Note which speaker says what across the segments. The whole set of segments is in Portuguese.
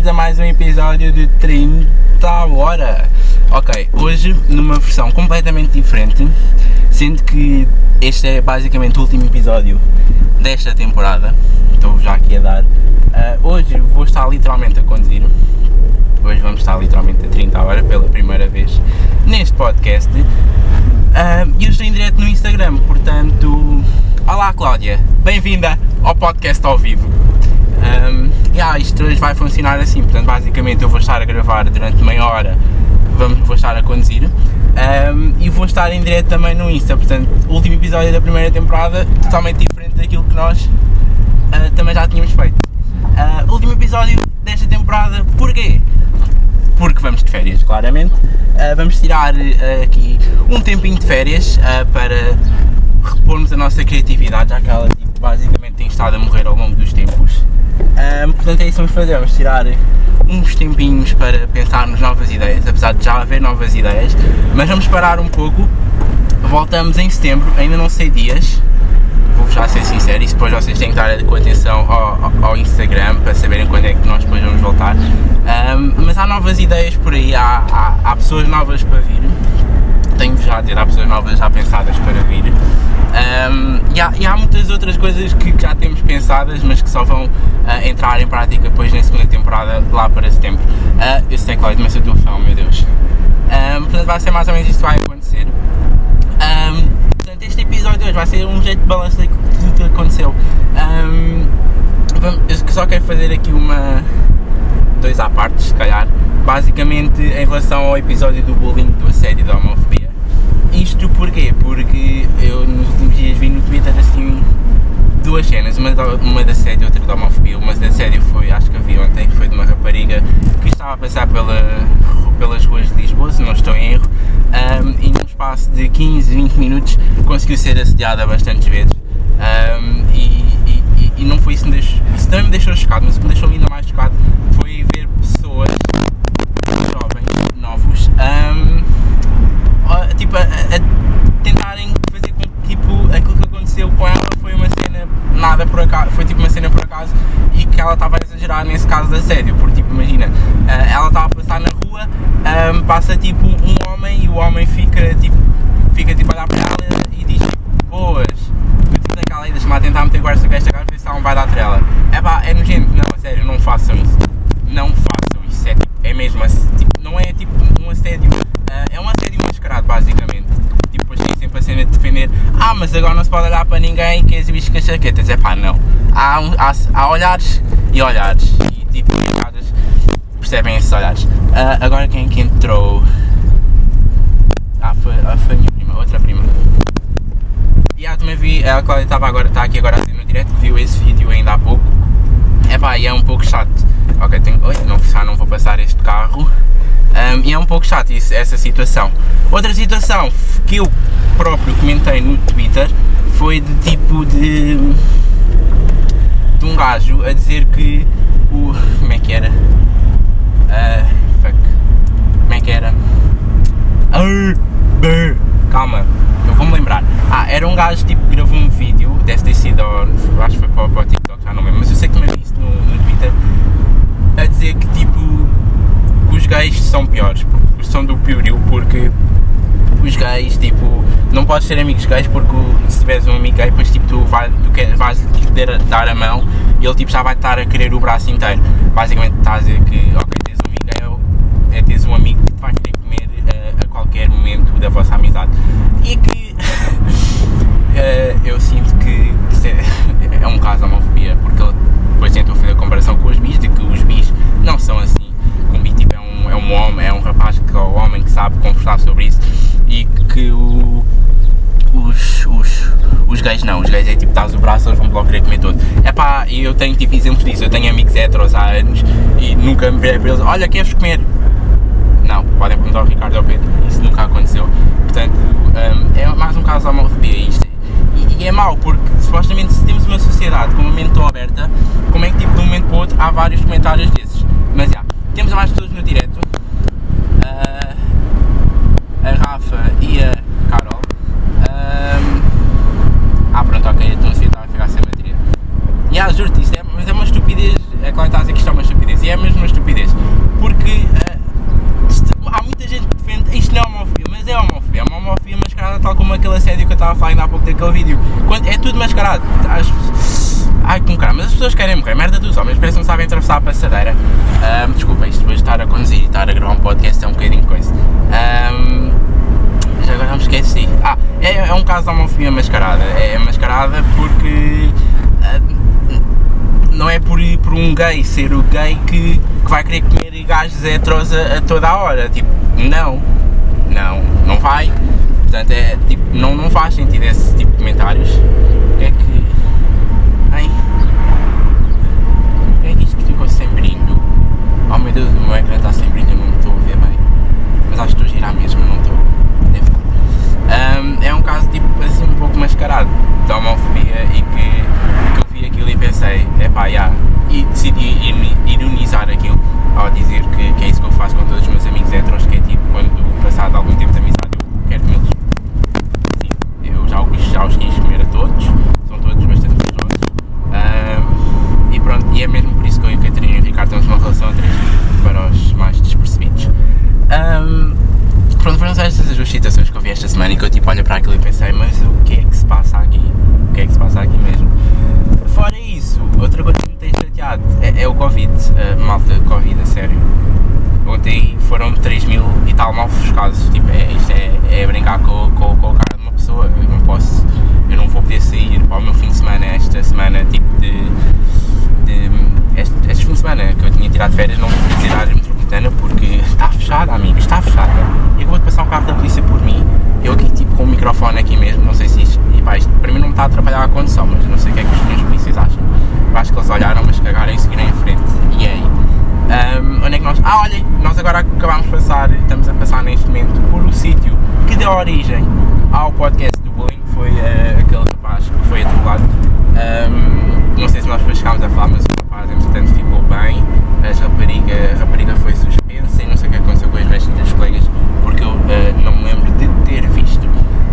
Speaker 1: bem-vindos a mais um episódio de 30 hora. Ok, hoje numa versão completamente diferente, sendo que este é basicamente o último episódio desta temporada. Estou já aqui a dar. Uh, hoje vou estar literalmente a conduzir. Hoje vamos estar literalmente a 30 hora pela primeira vez neste podcast. Uh, e eu estou em direto no Instagram, portanto. Olá Cláudia, bem-vinda ao podcast ao vivo. Um, yeah, isto hoje vai funcionar assim, portanto, basicamente eu vou estar a gravar durante meia hora, vamos, vou estar a conduzir um, e vou estar em direto também no Insta. Portanto, último episódio da primeira temporada, totalmente diferente daquilo que nós uh, também já tínhamos feito. Uh, último episódio desta temporada, porquê? Porque vamos de férias, claramente. Uh, vamos tirar aqui um tempinho de férias para repormos a nossa criatividade, já que ela tipo, basicamente tem estado a morrer ao longo dos tempos. Um, portanto é isso que vamos fazer, vamos tirar uns tempinhos para pensar nas novas ideias, apesar de já haver novas ideias, mas vamos parar um pouco, voltamos em setembro, ainda não sei dias, vou já ser sincero, e depois vocês têm que estar com atenção ao, ao, Instagram para saberem quando é que nós depois vamos voltar. Um, mas há novas ideias por aí, há, há, há pessoas novas para vir, tenho já a dizer, há pessoas novas já pensadas para vir. Um, e, há, e, há, muitas outras coisas que já temos pensadas, mas que só vão uh, entrar em prática depois na segunda temporada, lá para setembro. Uh, eu sei, Cláudio, mas eu estou fã, meu Deus. Um, portanto, vai ser mais ou menos isto que vai acontecer. Um, portanto, este episódio hoje vai ser um jeito de balanço tudo que aconteceu. Um, eu só quero fazer aqui uma. dois à parte, se calhar. Basicamente, em relação ao episódio do bullying, do assédio da homofobia. Isto porquê? Porque eu nos últimos dias vi no Twitter assim duas cenas, uma, uma da assédio e outra da homofobia. Uma da assédio foi, acho que vi ontem, foi de uma rapariga que estava a passar pela, pelas ruas de Lisboa, se não estou em erro, um, e num espaço de 15, 20 minutos conseguiu ser assediada bastantes vezes. Um, e, e, e, não foi isso que me deixou, isso também me deixou chocado, mas o que me deixou ainda mais chocado foi ver pessoas jovens, novos, um, tipo, a, a, tentarem fazer com que tipo, aquilo que aconteceu com ela foi uma cena nada por acaso, foi tipo uma cena por acaso e que ela estava a exagerar nesse caso de assédio, porque tipo, imagina, uh, ela estava a passar na rua, um, passa tipo um homem e o homem fica tipo, fica tipo a olhar para ela e diz boas, eu tipo naquela aí, deixa-me tentar meter guarda esta cara ver se ela não vai dar trela. É pá, é nojento, não, a sério, não façam isso. Não façam isso, é, tipo, é mesmo, tipo, não é tipo um assédio Uh, é um assédio mascarado, basicamente. Tipo, tem sempre a cena de defender: ah, mas agora não se pode olhar para ninguém que exibis as chaquetas. É pá, não. Há, há, há, olhares e olhares. E tipo, os percebem esses olhares. Uh, agora quem é que entrou? Ah, foi, ah, foi a minha prima, outra prima. E ah, também vi, a Cláudia estava agora, está aqui agora assim no direto, viu esse vídeo ainda há pouco. É pá, e é um pouco chato. Ok, tenho, oi, não, já não vou passar este carro. Um, e é um pouco chato isso, essa situação. Outra situação que eu próprio comentei no Twitter foi de tipo de. de um gajo a dizer que o. como é que era? Uh, fuck. Como é que era? Calma, eu vou-me lembrar. Ah, era um gajo tipo que gravou um vídeo, deve ter sido, acho que foi para, o TikTok, já não lembro, mas eu sei que também vi isso no, no Twitter, dizer que tipo os gays são piores, são do piorio, porque os gays, tipo, não podes ter amigos gays porque se tiveres um amigo gay, depois tipo, tu, vai, tu vais poder dar a mão e ele tipo, já vai estar a querer o braço inteiro. Basicamente está a dizer que, ok, tens um amigo gay, é teres um amigo que vai querer comer uh, a qualquer momento da vossa amizade. E que uh, eu sinto que, que é um caso de homofobia, porque ele depois tentou fazer a comparação com os bis, de que os bis não são assim é um rapaz que é um homem que sabe conversar sobre isso e que o, os, os, os gays não, os gays é tipo, estás o braço, eles vão logo querer comer todo. É pá, e eu tenho tipo exemplos disso, eu tenho amigos heteros há anos e nunca me virei para eles, olha, queres comer? Não, podem perguntar ao Ricardo ou ao Pedro, isso nunca aconteceu. Portanto, um, é mais um caso de homofobia isto. E, e é mau, porque supostamente se temos uma sociedade com uma mente tão aberta, como é que tipo de um momento para o outro há vários comentários desses? Mas já, temos mais pessoas no direto a, a Rafa e a Carol. Um, ah, pronto, ok, estou a estava a ficar sem bateria. E yeah, juro-te, isto é, mas é uma estupidez. É claro que estás a dizer que isto é uma estupidez. E é mesmo uma estupidez. Porque eh, uh, isto, há muita gente que defende. Isto não é homofobia, mas é homofobia. É uma homofobia mascarada, tal como aquele assédio que eu estava a falar ainda há pouco daquele vídeo. Quando, é tudo mascarado. As, ai, como caralho, mas as pessoas querem morrer. Merda dos homens, parece que não sabem atravessar a passadeira. Um, desculpa, isto depois estar a gravar um podcast é um bocadinho coisa. Um, mas agora não me esqueci. Ah, é, é um caso de homofobia mascarada. É mascarada porque. Uh, não é por, por um gay ser o gay que, que vai querer comer gajos heteros a, a toda a hora. Tipo, não. Não, não vai. Portanto, é, tipo, não, não faz sentido esse tipo de comentários. É que. Ai. É que isto ficou sem brilho. Oh meu Deus, o meu ecrã está sem brilho, não estou a ver bem. Mas acho que estou a girar mesmo, não estou. Um, é um caso tipo assim um pouco mascarado de homofobia e que, que eu vi aquilo e pensei, epá, yeah, e decidi ironizar aquilo ao dizer que, que é isso que eu faço com todos os meus amigos heteros, que é tipo quando passado algum tempo de amizade eu quero comê-los. Sim, eu já, já os quis comer a todos, são todos bastante gostosos. Um, e pronto, e é mesmo por isso que eu temos uma relação a três, para os mais despercebidos. Um, pronto, foram estas as duas citações que eu vi esta semana e que eu tipo olho para aquilo e pensei, mas o que é que se passa aqui? O que é que se passa aqui mesmo? Fora isso, outra coisa que me tem chateado é, é o Covid, uh, malta, Covid a sério. Ontem foram 3 mil e tal novos casos, tipo, é, isto é, é brincar com, com, com a cara de uma pessoa, eu não posso, eu não vou poder sair para o meu fim de semana, esta semana, tipo de este, este fim de semana que eu tinha tirado férias, não poder tirar metropolitana porque está fechada, amigo, está fechada. E acabou de passar um carro da polícia por mim, eu aqui tipo com o microfone aqui mesmo, não sei se isto, e pá, isto para mim não me está a atrapalhar a condução, mas não sei o que é que os meus polícias acham. Eu acho que eles olharam, mas cagaram e seguiram em frente. E aí? Um, onde é que nós. Ah, olhem, nós agora acabámos de passar, estamos a passar neste momento por o sítio que deu origem ao podcast do bullying, foi uh, aquele rapaz que foi atropelado. Um, não sei se nós depois chegámos a falar, mas o rapaz entretanto ficou bem, a rapariga, a rapariga foi suspensa e não sei o que aconteceu com os restos dos colegas, porque eu uh, não me lembro de ter visto.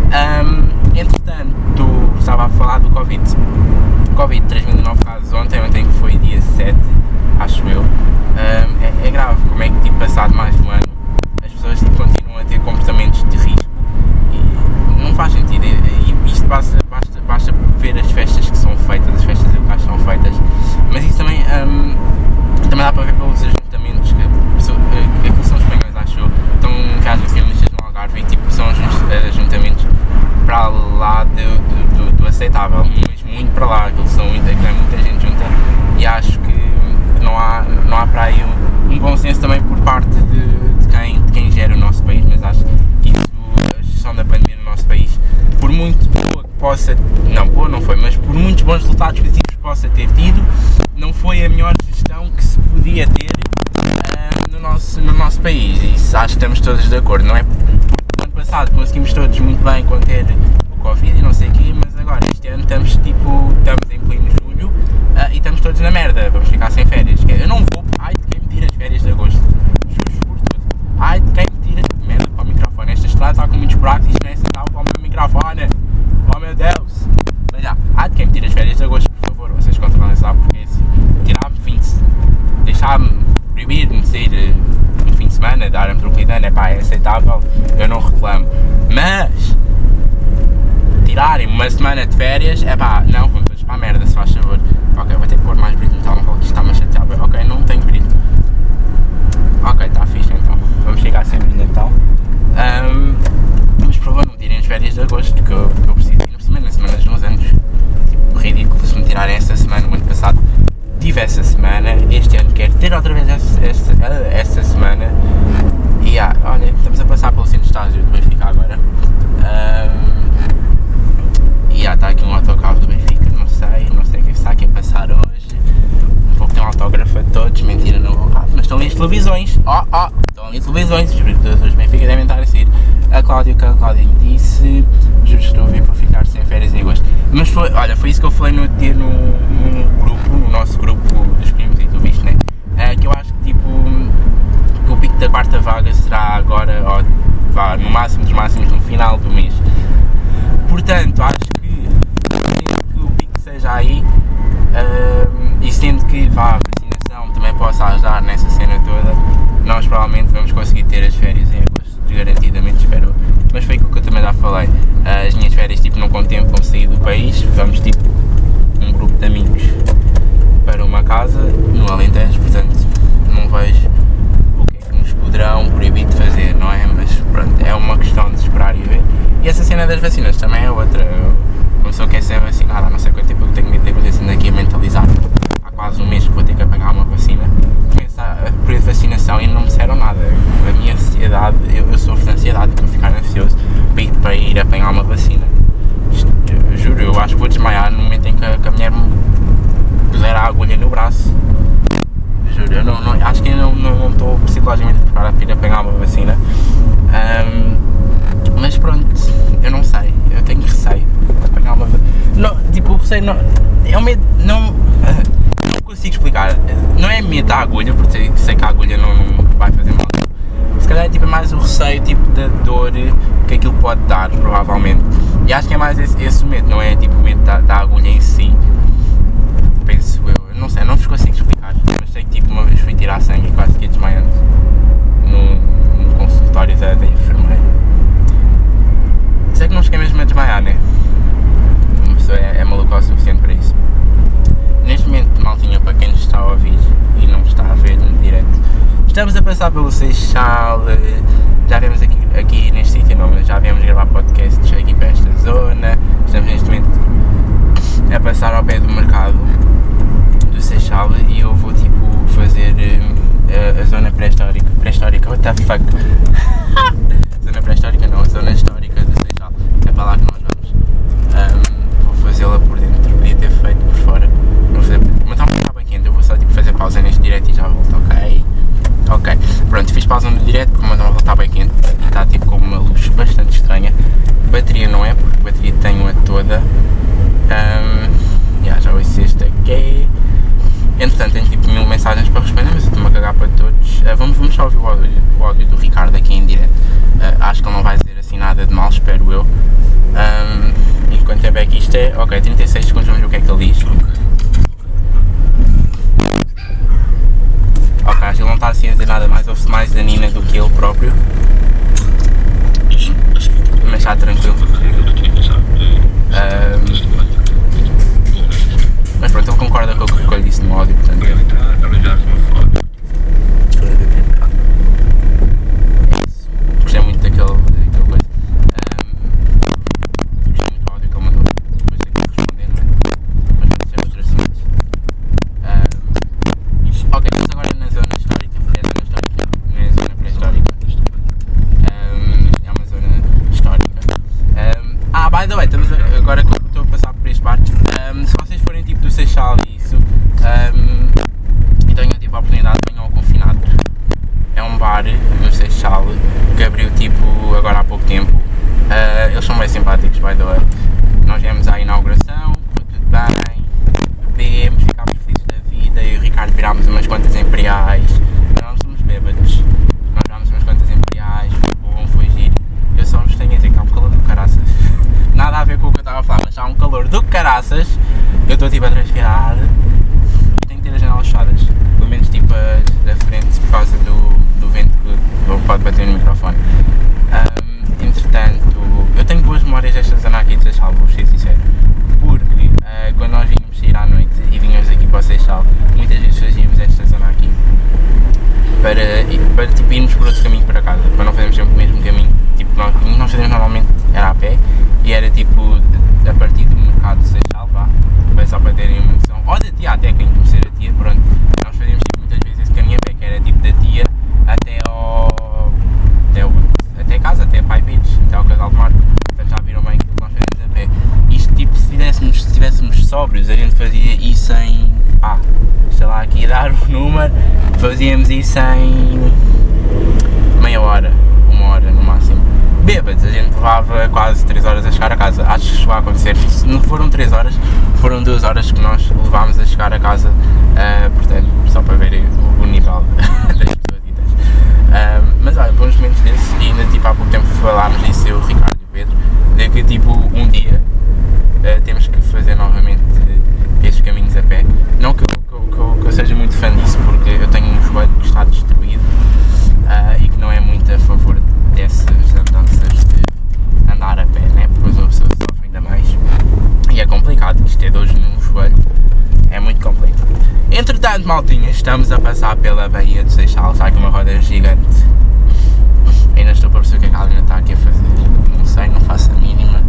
Speaker 1: Um, entretanto, estava a falar do Covid. Covid, 3.009 casos ontem, ontem foi dia 7, acho eu. Um, é, é, grave como é que, tipo, passado mais de um ano, as pessoas tipo, continuam a ter comportamentos de risco e não faz sentido. E, e isto basta, basta, basta ver as festas que são feitas, as festas locais são feitas, mas isso também, um, também dá para ver pelos ajuntamentos que, que, que são espanhóis, acho eu, estão casos finalistas no Algarve e tipo, são ajuntamentos para lá do, do, do, aceitável, mas muito para lá, aquilo são muita, muita gente junta e acho que não há, não há para aí um, um bom senso também por parte de, de, quem, de quem gera o nosso país, mas acho que isso, a gestão da pandemia no nosso país, por muito boa que possa, não boa não foi, mas por muitos bons resultados positivos que possa ter tido, não foi a melhor gestão que se podia ter uh, no, nosso, no nosso país, e isso acho que estamos todos de acordo, não é? Porque ano passado conseguimos todos muito bem conter o Covid e não sei o quê, mas agora este ano estamos tipo, estamos em pleno julho uh, e estamos todos na merda, vamos ficar sem férias. Eu não vou, ai de quem me tira as férias de agosto, juro por tudo. Ai de quem me tira, merda para o microfone, esta estrada está com muitos buracos e isto não é aceitável para o meu microfone. Oh meu Deus! Mas já, ai de quem me tira as férias de agosto, por favor, vocês controlam essa porque assim, tirar-me fim de deixar-me, proibir-me de sair um fim de semana, dar a metropolitana, é pá, é aceitável, eu não reclamo. Mas tirarem uma semana de férias, é pá, não, vamos todos para a merda, se faz favor. Ok, vou ter que pôr mais brilho no telemóvel que isto está-me a chatear. Ok, não tenho brilho. Ok, está fixe então. Vamos ficar sem brilho então. Um, mas por favor tirem as férias de agosto que eu, que eu preciso ir na semana, semana dos meus anos. Tipo, ridículo se me tirarem esta semana, o ano passado tive essa semana, este ano quero ter outra vez essa, essa, essa semana. E ah, olha, estamos a passar pelo centro de estágio do Benfica agora. Um, e ah, está aqui um autocarro do Benfica, não sei, não sei o que está aqui a passar hoje. Vou ter um autógrafo a todos, mentira, não vou cá. Mas estão ali as televisões, ó, oh, ó, oh, estão ali as televisões, os espectadores do Benfica devem estar a sair. A Cláudia, que a Cláudia disse, juro que estou a vir para ficar sem férias em agosto. Mas foi, olha, foi isso que eu falei no dia no, no grupo, no nosso grupo dos primos, e tu viste, né? É, que eu acho que tipo, que o pico da quarta vaga será agora, ó, vá, no máximo dos máximos, no final do mês. Portanto, acho que, que o pico seja aí um, e sendo que vá, a vacinação também possa ajudar nessa cena toda, nós provavelmente vamos conseguir ter as férias em agosto. garantidamente, espero. Mas foi aquilo que eu também já falei. As minhas férias tipo, não contemplam sair do país, vamos tipo um grupo de amigos para uma casa no Alentejo, portanto não vejo o que é que nos poderão proibir de fazer, não é? Mas pronto, é uma questão de esperar e ver. E essa cena das vacinas também é outra. Uma pessoa quer ser vacinada há não sei quanto tempo, eu tenho medo de sendo aqui a mentalizar. Há quase um mês que vou ter que apanhar uma vacina. Começa a período de vacinação e não me disseram nada. A minha ansiedade, eu, eu sofro de ansiedade, estou a ficar ansioso para ir, para ir apanhar uma vacina. Juro, eu acho que vou desmaiar no momento em que, a- que a mulher me puser a agulha no braço. Juro, eu não, não- acho que eu não não- estou psicologicamente preparado para apanhar uma vacina. Ahm, mas pronto, eu não sei, eu tenho receio de apanhar uma vacina. Não, tipo, o receio não. É um medo. Não, não consigo explicar. Não é medo da agulha, porque sei- que a agulha não, não vai fazer mal. Se calhar é tipo, mais o receio tipo, da dor que aquilo pode dar, provavelmente. E acho que é mais esse, esse o medo, não é tipo o medo da, da agulha em si. Penso eu. Não sei, não consigo explicar. Que tipo, uma vez fui tirar sangue e quase fiquei desmaiando no, no consultório da, da enfermeira. Sei que não cheguei mesmo a desmaiar, né? Uma pessoa é, é maluca o suficiente para isso. Neste momento, maltinha, para quem nos está a ouvir e não está a ver no direto, estamos a passar pelo Seixal, eh, já viemos aqui, aqui neste sítio, já viemos gravar podcasts aqui para esta zona, estamos neste momento a passar ao pé do mercado do Seixal e eu vou tipo fazer eh, a, a zona pré-histórica, pré-histórica, what the fuck? zona pré-histórica não, a zona histórica do Seixal, é para lá que nós vamos. Ahm, vou fazê-la por dentro, podia ter feito por fora, vou fazer, mas está bem quente, eu vou só tipo fazer pausa neste direto e já volto, ok? Ok, pronto, fiz pausa no direto porque o meu está bem quente e está tipo com uma luz bastante estranha. Bateria não é, porque a bateria tenho-a toda. Ahm, yeah, já ouço este aqui. Entretanto, tenho tipo mil mensagens para responder, mas eu estou-me a cagar para todos. Ah, vamos, vamos só ouvir o áudio, o áudio do Ricardo aqui em direto. Ah, acho que ele não vai dizer assim nada de mal, espero eu. Ahm, e quanto tempo é que isto é? Ok, 36 segundos, vamos ver o que é que ele diz. Ok, acho que ele não está assim a dizer nada mais, ouve-se mais da Nina do que ele próprio. Mas está tranquilo. Ahm, mas pronto, ele concorda com o que eu lhe disse no áudio, portanto. É. Gostei muito daquele, daquela coisa. Ahm, gostei muito do áudio que ele mandou. Depois tenho que responder, não é? Mas é outro assunto. Ahm, ok, estamos agora na zona histórica. É a zona histórica, não é a zona pré-histórica. É uma zona histórica. Ah, by the way, estamos agora que eu estou a passar por este bar, vocês tipo do Seixal e isso, tenham tipo a oportunidade, venham ao confinado. É um bar no Seixal que abriu tipo agora há pouco tempo. Ah, eles são bem simpáticos, by the way. Nós viemos à inauguração, foi tudo bem, bebemos, ficámos felizes da vida, eu e o Ricardo virámos umas quantas imperiais. Nós não somos bêbados, nós virámos umas quantas imperiais, foi bom, foi giro. Eu só vos tenho a dizer que está um calor do caraças. Nada a ver com o que eu estava a falar, mas está um calor do caraças. Eu estou tipo a transpirar e tenho que ter as janelas fechadas. Pelo menos tipo as da frente por causa do, do vento que pode bater no microfone. Ahm, entretanto, eu tenho boas memórias desta zona aqui de Seixal, vou ser sincero. Porque ah, quando nós vínhamos sair à noite e vínhamos aqui para o Seixal, muitas vezes fazíamos esta zona aqui para, para tipo, irmos por outro caminho para casa, para não fazermos sempre o mesmo caminho. Tipo, nós, o que nós fazíamos normalmente era a pé e era tipo a partir do mercado de Seixal, vá, bem só para terem uma noção. Ou da tia até, quem conhecer a tia, pronto. Nós fazíamos tipo, muitas vezes esse caminho a pé, que era tipo da tia até ao. até, o, até casa, até a Pai Beach, até ao Casal de Mar. Portanto já viram bem aquilo que nós fazíamos a pé. Isto tipo, se estivéssemos se estivéssemos sóbrios, a gente fazia isso em. pá, sei lá, aqui dar o número, fazíamos isso em meia hora, uma hora no máximo. Bêbados, a gente levava quase 3 horas a chegar a casa. Acho que chegou a acontecer. Se não foram 3 horas, foram 2 horas que nós levámos a chegar a casa. ah, portanto, só para verem o, o nível das pessoas ditas. Ah, mas olha, bons momentos desses. E ainda tipo há pouco tempo falámos disso, eu, o Ricardo e o Pedro, de que tipo um dia ah, temos que fazer novamente caminhos a pé. Não que eu, que que que eu seja muito fã disso, porque eu tenho um joelho que está destruído uh, e que não é muito a favor dessas andanças de andar a pé, né? Porque as pessoas sofrem ainda mais. E é complicado, isto é dois num joelho, é muito complicado. Entretanto, maltinha, estamos a passar pela Baía de Seixal, está aqui uma roda gigante. Ainda estou para perceber o que é a galinha está aqui a fazer. Não sei, não faço a mínima.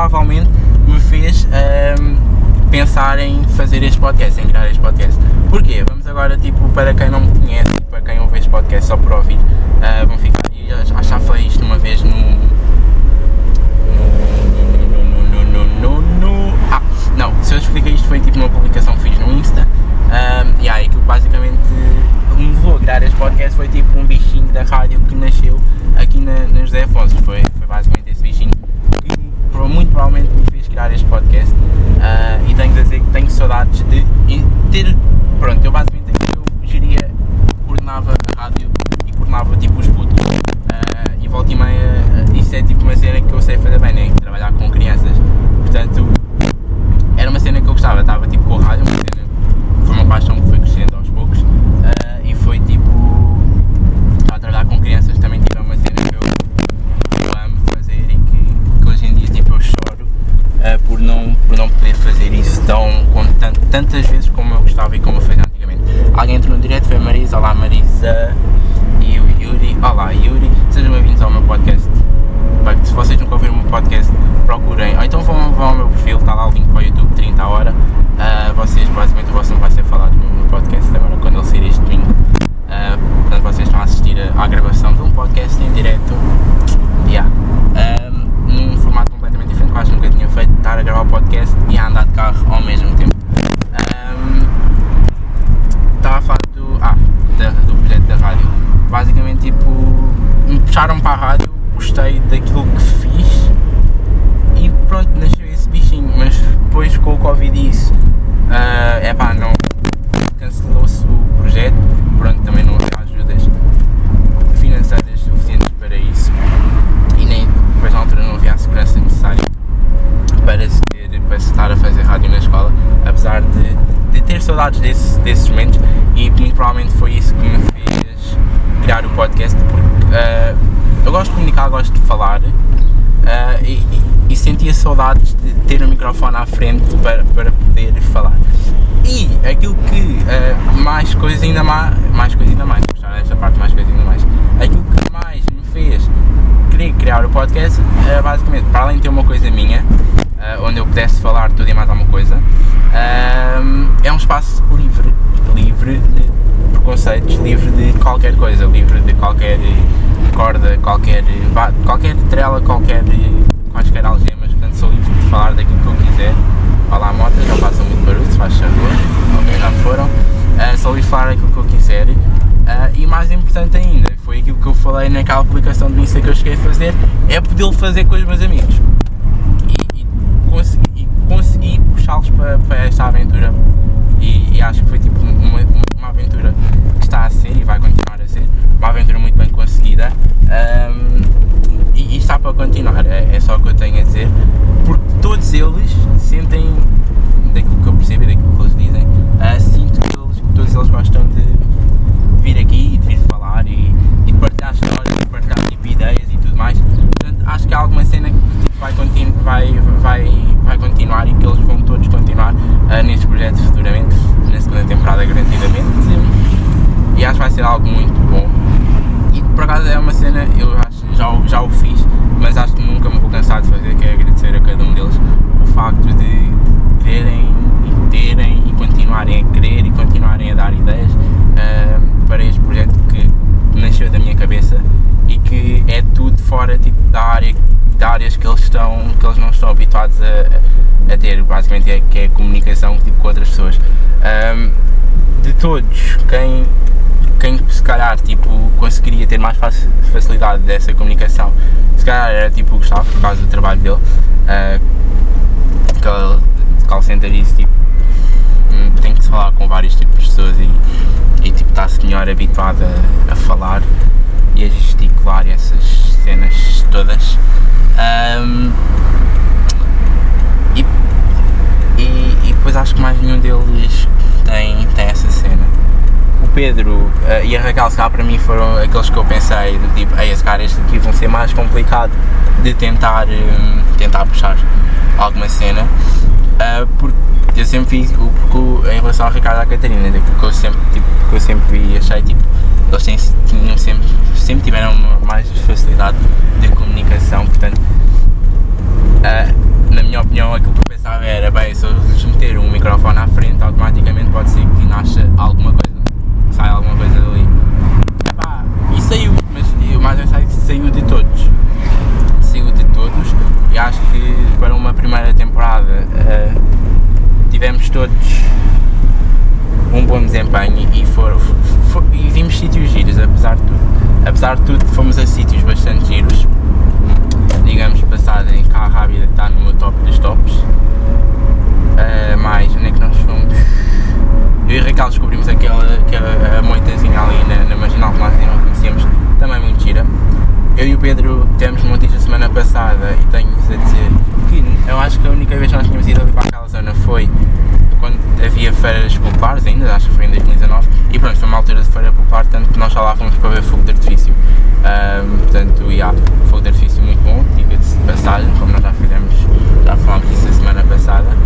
Speaker 1: Provavelmente me fez um, pensar em fazer este podcast, em criar este podcast. Porquê? Vamos agora, tipo, para quem não me conhece e para quem ouve este podcast só por ouvir, uh, vão ficar. Acho que já falei isto uma vez no. no, no, no, ah, não, se eu expliquei isto foi tipo numa publicação que fiz no Insta. Um, e aí aquilo basicamente me levou a criar este podcast foi tipo um bichinho da rádio que nasceu aqui na, na José Afonso. Foi, foi basicamente esse bichinho que muito provavelmente me fez criar este podcast. Uh, e tenho de dizer que tenho saudades de ter. Pronto, eu basicamente eu geria, coordenava a rádio e coordenava tipo os putos. Uh, e volta e meia, isso é tipo uma cena que eu sei fazer bem, né? Trabalhar com crianças. Portanto, era uma cena que eu gostava, estava tipo com a rádio, uma cena, foi uma paixão que foi crescendo aos poucos uh, e foi tipo a trabalhar com crianças também tipo, é uma cena que eu, eu amo fazer e que, que, hoje em dia tipo eu choro uh, por, não, por não poder fazer isso tão, com tant, tantas vezes como eu gostava e como eu fazia antigamente. Alguém entrou no direto, foi a Marisa, olá Marisa e o Yuri, olá Yuri, sejam bem-vindos ao meu podcast. Se vocês nunca ouviram o meu podcast, procurem. Ou então vão, vão ao meu perfil, está lá o link para o YouTube, 30 a hora. Uh, vocês, basicamente, o vosso nome vai ser falado no, podcast agora, quando ele sair este domingo. Uh, portanto, vocês estão a assistir à gravação de um podcast em direto. Yeah. Um, num formato completamente diferente, que nunca tinha feito, estar a gravar o podcast e a andar de carro ao mesmo tempo. Um, estava a falar do, ah, da, do projeto da rádio. Basicamente, tipo, me puxaram para a rádio gostei daquilo que fiz e pronto, nasceu esse bichinho, mas depois com o Covid isso, é uh, pá, não cancelou-se o projeto, pronto, também não havia ajudas financeiras suficientes para isso. E nem depois na altura não havia a segurança necessária para se, saudades desse, desses momentos e muito provavelmente foi isso que me fez criar o podcast porque uh, eu gosto de comunicar, gosto de falar uh, e, e, sentia saudades de ter o microfone à frente para, para poder falar. E aquilo que uh, mais coisa ainda mais, mais coisa ainda mais, desta parte mais coisa ainda mais, aquilo que mais me fez querer criar o podcast, uh, basicamente, para além de ter uma coisa minha, onde eu pudesse falar tudo e mais alguma coisa, é um espaço livre, livre de preconceitos, livre de qualquer coisa, livre de qualquer corda, qualquer, qualquer trela, qualquer, quaisquer algemas, portanto sou livre de falar daquilo que eu quiser. Olá motas, não passam muito barulho, se faz favor, ok, já foram. Uh, sou livre de falar daquilo que eu quiser. Uh, e mais importante ainda, foi aquilo que eu falei naquela publicação do Insta que eu cheguei a fazer, é poder fazer com os meus amigos. Consegui, consegui puxá-los para, para esta aventura. E, e, acho que foi tipo uma, uma aventura que está a ser e vai continuar a ser uma aventura muito bem conseguida um, e, e, está para continuar, é, é, só o que eu tenho a dizer, porque todos eles sentem, daquilo que eu percebo e daquilo que eles dizem, uh, sinto que eles, todos eles gostam de vir aqui e de vir falar e, e de partilhar histórias, de partilhar tipo, ideias e tudo mais. Portanto, vai, vai continuar e que eles vão todos continuar uh, nestes projetos futuramente, na segunda temporada garantidamente. E acho que vai ser algo muito bom. E por acaso é uma cena, eu acho já, já o fiz, mas acho que nunca me vou cansar de fazer, que é agradecer a cada um deles o facto de verem e terem e continuarem a querer e continuarem a dar ideias uh, para este projeto que nasceu da minha cabeça e que é tudo fora tipo, da área de áreas que eles estão que eles não estão habituados a, a ter basicamente é, que é comunicação tipo, com outras pessoas um, de todos quem quem se calhar tipo conseguiria ter mais facilidade dessa comunicação se calhar era tipo o Gustavo por causa do trabalho dele uh, que ele call center isso tipo hum, tem que falar com vários tipos de pessoas e, e tipo está-se melhor habituado a falar e a gesticular essas cenas todas. Um, e, e, e, depois acho que mais nenhum deles tem, tem essa cena. O Pedro uh, e a Raquel, se para mim foram aqueles que eu pensei, de tipo, ei, cara, este aqui vão ser mais complicado de tentar, um, tentar puxar alguma cena. Uh, porque eu sempre vi, porque, em relação ao Ricardo e à Catarina, porque eu sempre, tipo, que eu sempre vi, achei tipo, eles têm, tinham sempre, sempre tiveram mais facilidade de comunicação, portanto, uh, na minha opinião, aquilo que eu pensava era, bem, se eu meter um microfone à frente, automaticamente pode ser que nasça alguma coisa, sai alguma coisa dali. Epá, e saiu, mas o mais engraçado é que saiu de todos. Saiu de todos e acho que para uma primeira temporada uh, tivemos todos um bom desempenho e, for, for, e vimos sítios giros, apesar de tudo. Apesar de tudo, fomos a sítios bastante giros. Digamos, passado em carro rápida está no meu top dos tops. Uh, mais, onde é que nós fomos? Eu e Raquel descobrimos aquela, aquela moitazinha ali na, na marginal que nós ainda não conhecíamos, também muito gira. Eu e o Pedro tivemos montes a semana passada e tenho-vos a dizer que eu acho que a única vez que nós tínhamos ido ali para aquela zona foi quando havia feiras populares ainda, acho que foi em 2019, e pronto, foi uma altura de feira popular, tanto que nós já lá fomos para ver fogo de artifício. Um, portanto, yeah, fogo de artifício muito bom, diga-se de passagem, como nós já fizemos, já falámos disso a semana passada.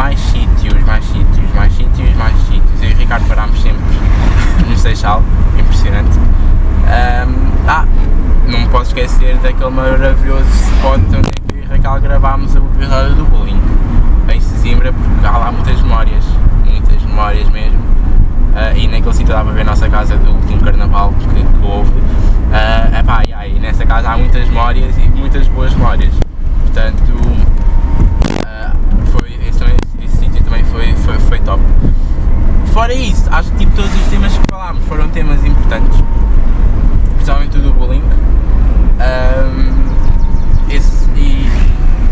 Speaker 1: Mais sítios, mais sítios, mais sítios, mais sítios. Eu e o Ricardo parámos sempre no Seixal, impressionante. Um, ah, não me posso esquecer daquele maravilhoso spot onde eu e o Raquel gravámos o episódio do bullying em Sesimbra, porque há lá muitas memórias, muitas memórias mesmo. Uh, e naquele sítio dá para ver a nossa casa do último carnaval que, que houve. Uh, epá, e, aí, nessa casa há muitas memórias e muitas boas memórias. Portanto, Fora isso, acho que tipo, todos os temas que falámos foram temas importantes, principalmente o do bullying. Um, esse, e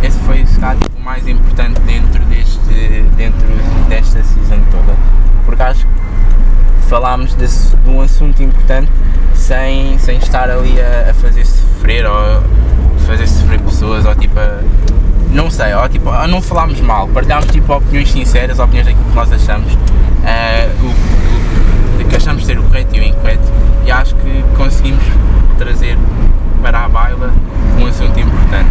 Speaker 1: esse foi calhar, o mais importante dentro, deste, dentro desta season toda, porque acho que falámos desse, de um assunto importante sem, sem estar ali a, a fazer sofrer ou fazer sofrer pessoas ou tipo a, não sei, ou, tipo, não falámos mal, partilhámos tipo opiniões sinceras, opiniões daquilo que nós achamos, o, o, que achamos ser o correto e o incorreto, e acho que conseguimos trazer para a baila um assunto importante.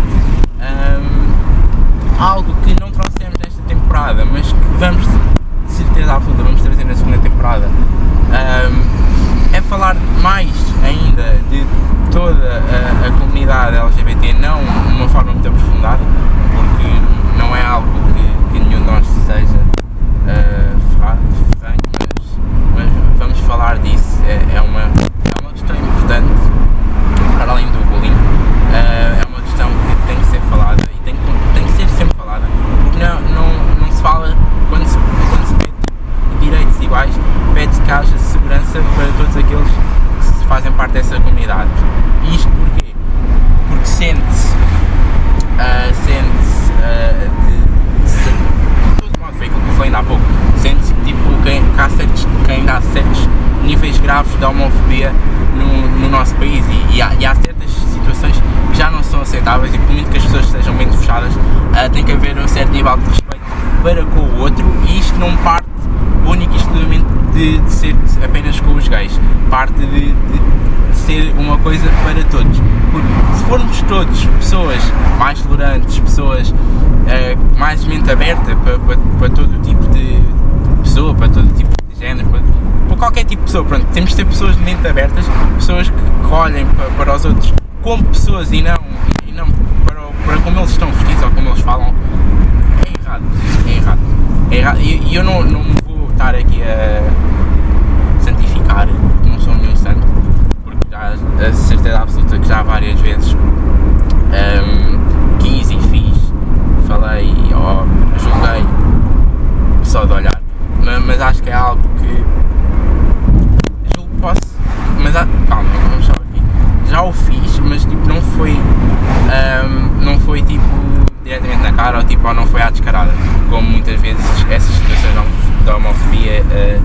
Speaker 1: Um, algo que não trouxemos nesta temporada, mas que vamos de certeza absoluta vamos trazer na segunda temporada. Um, é falar mais ainda de toda a, a, comunidade LGBT, não de uma forma muito aprofundada, porque não é algo que, que nenhum de nós seja uh, mas, mas, vamos falar disso. É, é, uma, é uma questão importante, para além do bullying, uh, é uma questão que tem que ser falada e tem que, tem que ser sempre falada, porque não, não, não se fala quando se, quando se pede direitos iguais, pede-se que haja segurança para todos aqueles que fazem parte dessa comunidade. E isto porquê? Porque sente-se, uh, sente-se, uh, de, de, todo modo, foi aquilo que eu falei ainda há pouco, sente-se tipo, que, que, há certos, que ainda há certos níveis graves de homofobia no, no nosso país e, e, há, e há certas situações que já não são aceitáveis e por muito que as pessoas sejam bem fechadas, uh, tem que haver um certo nível de respeito para com o outro e isto não parte único e exclusivamente de, de ser apenas com os gays, parte de, de, de ser uma coisa para todos. Porque se formos todos pessoas mais tolerantes, pessoas uh, mais mente aberta para, para, para todo tipo de pessoa, para todo tipo de género, para, para qualquer tipo de pessoa, pronto, temos de ser pessoas de mente abertas, pessoas que, olhem para, para os outros como pessoas e não, e não para, para como eles estão vestidos ou como eles falam, é errado. É errado. É errado. E eu não, não vou estar aqui a santificar, não sou nenhum santo, porque já a certeza absoluta que já várias vezes um, falei ou julguei só de olhar, mas, mas acho que é algo que julgo que posso. Mas calma, vamos só aqui. Já o fiz, mas tipo não foi. Um, não foi tipo diretamente na cara ou tipo ou não foi à descarada. Como muitas vezes essas situações da homofobia uh,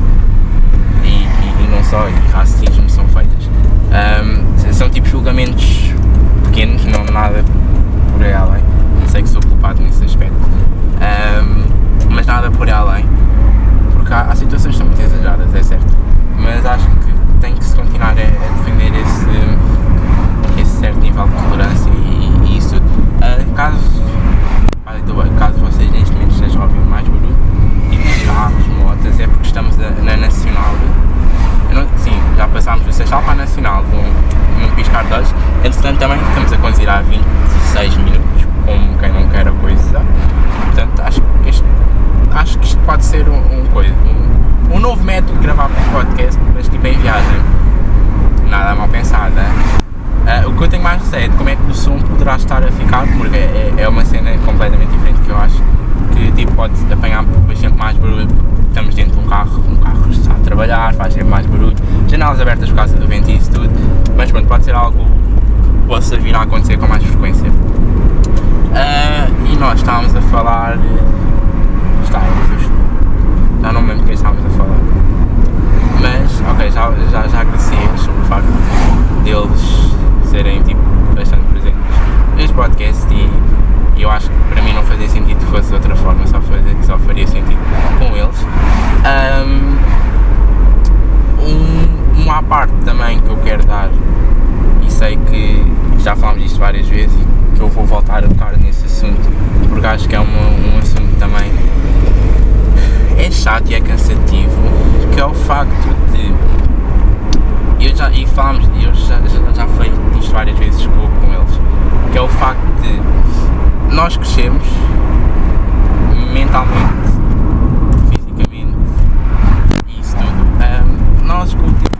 Speaker 1: e, e, e, não só, e racismo são feitas. Um, são tipo julgamentos pequenos, não nada por aí além. Não sei que sou culpado nesse aspecto. Um, mas nada por além. Porque há, há situações que são muito exageradas, é certo. Mas acho que tem que se continuar a, defender esse, esse certo nível de tolerância e, e isso. Uh, caso, caso vocês neste momento estejam a ouvir mais barulho, tipo carros, motas, é porque estamos a, na Nacional. Não, sim, já passámos do Seixal para a Nacional num, num piscar de olhos. Entretanto, também estamos a conduzir há 26 minutos, como quem não quer a coisa. Portanto, acho que isto, acho que isto pode ser um, um coisa, um, um novo método de gravar podcast, mas tipo em viagem. Nada mal pensado, uh, O que eu tenho mais receio é de como é que o som poderá estar a ficar, porque é, é uma cena completamente diferente que eu acho que tipo, pode apanhar bastante mais barulho. Estamos dentro de um carro, um carro está a trabalhar, faz sempre mais barulho, janelas abertas por causa do vento e isso tudo, mas pronto, pode ser algo que possa vir a acontecer com mais frequência. Uh, e nós estávamos a falar. Estávamos. Já não me lembro o que estávamos a falar. Mas, ok, já, já, já agradeci sobre o facto deles serem tipo, bastante presentes neste podcast e, eu acho que para mim não fazia sentido que fosse de outra forma, só, fazia, só faria sentido com eles. Um, uma parte também que eu quero dar, e sei que já falámos disto várias vezes eu vou voltar a tocar nesse assunto, porque acho que é uma, um assunto também é chato e é cansativo, que é o facto de eu já, e falámos, eu já, já, já falei disto várias vezes com, com eles, que é o facto de nós crescemos mentalmente, fisicamente e isso tudo. Um, nós com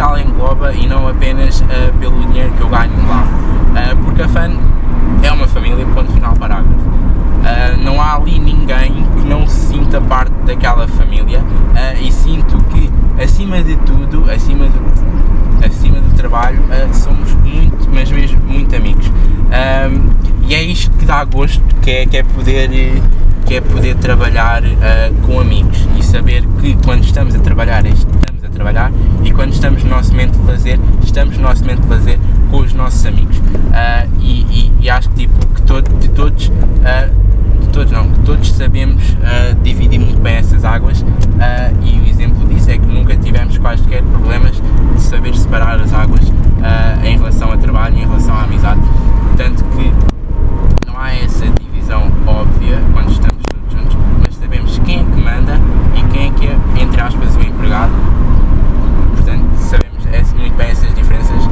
Speaker 1: ela engloba e não apenas uh, pelo dinheiro que eu ganho lá. porque a fã é uma família, ponto final parágrafo. Uh, não há ali ninguém que não se sinta parte daquela família uh, e sinto que, acima de tudo, acima do, acima do trabalho, uh, somos muito, mas mesmo muito amigos. e é isto que dá gosto, que é, que é poder que é poder trabalhar com amigos e saber que quando estamos a trabalhar estamos trabalhar e quando estamos no nosso momento de lazer, estamos no nosso momento de lazer com os nossos amigos. Uh, e, e, e, acho que, tipo, que todo, de todos, uh, de todos não, que todos sabemos uh, dividir muito bem essas águas e o exemplo disso é que nunca tivemos quaisquer problemas de saber separar as águas em relação ao trabalho em relação à amizade. Portanto que não há essa divisão óbvia quando estamos todos juntos, mas sabemos quem é que manda e quem é que é, entre aspas, o empregado. Sabemos muito bem essas diferenças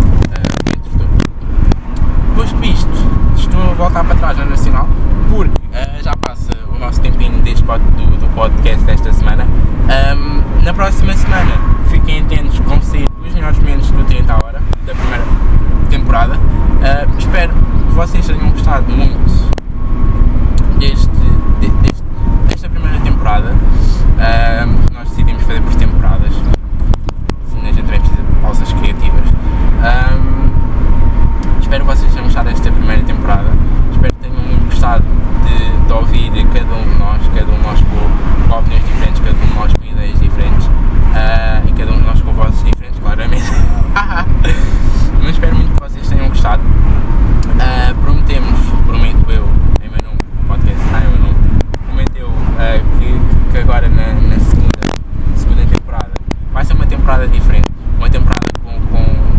Speaker 1: Posto isto, estou a voltar para trás na Nacional porque uh, já passa o nosso tempinho deste pod, do, do, podcast desta semana. Um, na próxima semana, fiquem atentos, vão sair os melhores momentos do 30 a hora da primeira temporada. Uh, espero que vocês tenham gostado muito deste, de, deste desta primeira temporada. Uh, nós decidimos fazer por temporadas. Assim, a gente também precisa de pausas criativas. Um, Espero que vocês tenham gostado desta primeira temporada. Espero que tenham muito gostado de, de ouvir cada um de nós, cada um de nós com, com opiniões diferentes, cada um de nós com ideias diferentes uh, e cada um de nós com vozes diferentes, claramente. Mas espero muito que vocês tenham gostado. Uh, prometemos, prometo eu, em meu nome, podcast está em meu nome, prometo eu uh, que, que agora na, na segunda, segunda temporada vai ser uma temporada diferente, uma temporada com, com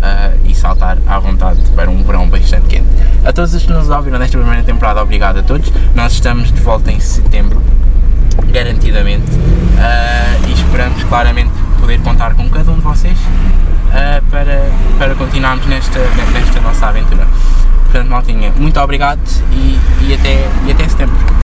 Speaker 1: uh, e saltar à vontade para um verão bastante quente. A todos os que nos ouviram nesta primeira temporada, obrigado a todos. Nós estamos de volta em setembro, garantidamente, uh, e esperamos claramente poder contar com cada um de vocês para, para continuarmos nesta, nesta nossa aventura. Portanto, maltinha, muito obrigado e, e, até, e até setembro.